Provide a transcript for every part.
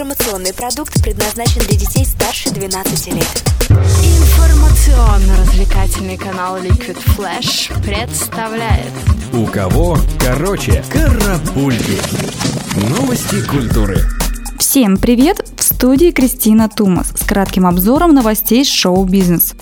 Информационный продукт предназначен для детей старше 12 лет. Информационно-развлекательный канал Liquid Flash представляет У кого короче карапульки. Новости культуры. Всем привет! В студии Кристина Тумас с кратким обзором новостей шоу-бизнес.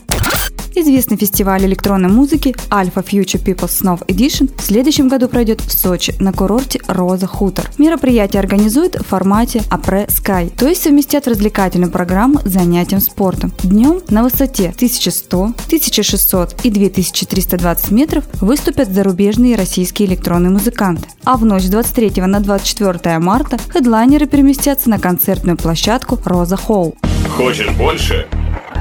Известный фестиваль электронной музыки Alpha Future People's Snow Edition в следующем году пройдет в Сочи на курорте Роза Хутор. Мероприятие организуют в формате Апре Sky, то есть совместят развлекательную программу с занятием спортом. Днем на высоте 1100, 1600 и 2320 метров выступят зарубежные российские электронные музыканты. А в ночь с 23 на 24 марта хедлайнеры переместятся на концертную площадку Роза Холл. Хочешь больше?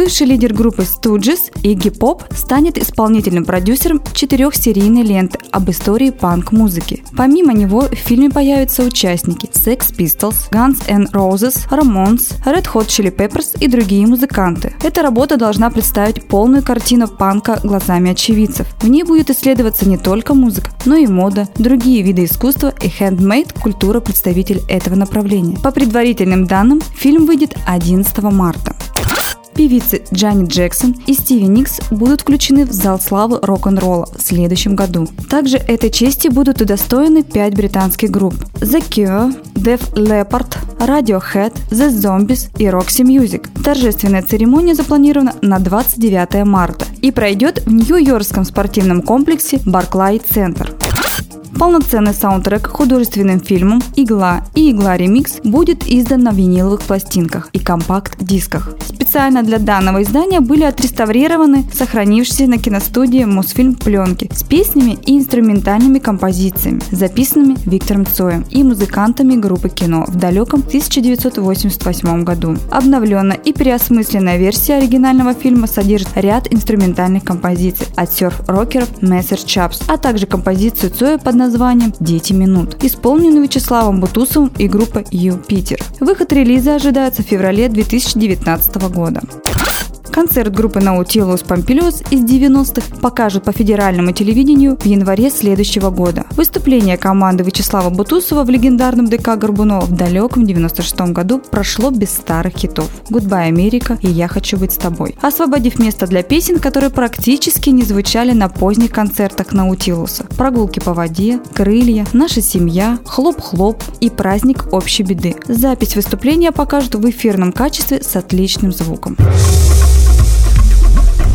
Бывший лидер группы Stooges Игги Поп станет исполнительным продюсером четырехсерийной ленты об истории панк-музыки. Помимо него в фильме появятся участники Sex Pistols, Guns N' Roses, Ramones, Red Hot Chili Peppers и другие музыканты. Эта работа должна представить полную картину панка глазами очевидцев. В ней будет исследоваться не только музыка, но и мода, другие виды искусства и handmade культура представитель этого направления. По предварительным данным, фильм выйдет 11 марта. Певицы Джанни Джексон и Стиви Никс будут включены в зал славы рок-н-ролла в следующем году. Также этой чести будут удостоены пять британских групп The Cure, Def Leppard, Radiohead, The Zombies и Roxy Music. Торжественная церемония запланирована на 29 марта и пройдет в Нью-Йоркском спортивном комплексе Barclay Center. Полноценный саундтрек к художественным фильмам «Игла» и «Игла Ремикс» будет издан на виниловых пластинках и компакт-дисках. Специально для данного издания были отреставрированы сохранившиеся на киностудии Мосфильм пленки с песнями и инструментальными композициями, записанными Виктором Цоем и музыкантами группы кино в далеком 1988 году. Обновленная и переосмысленная версия оригинального фильма содержит ряд инструментальных композиций от серф-рокеров Мессер Чапс, а также композицию Цоя под названием «Дети минут», исполненную Вячеславом Бутусовым и группой «Юпитер». Выход релиза ожидается в феврале 2019 года года. Концерт группы Nautilus Pompilius из 90-х покажут по федеральному телевидению в январе следующего года. Выступление команды Вячеслава Бутусова в легендарном ДК Горбунова в далеком 96 году прошло без старых хитов «Гудбай, Америка» и «Я хочу быть с тобой», освободив место для песен, которые практически не звучали на поздних концертах Наутилуса. «Прогулки по воде», «Крылья», «Наша семья», «Хлоп-хлоп» и «Праздник общей беды». Запись выступления покажут в эфирном качестве с отличным звуком.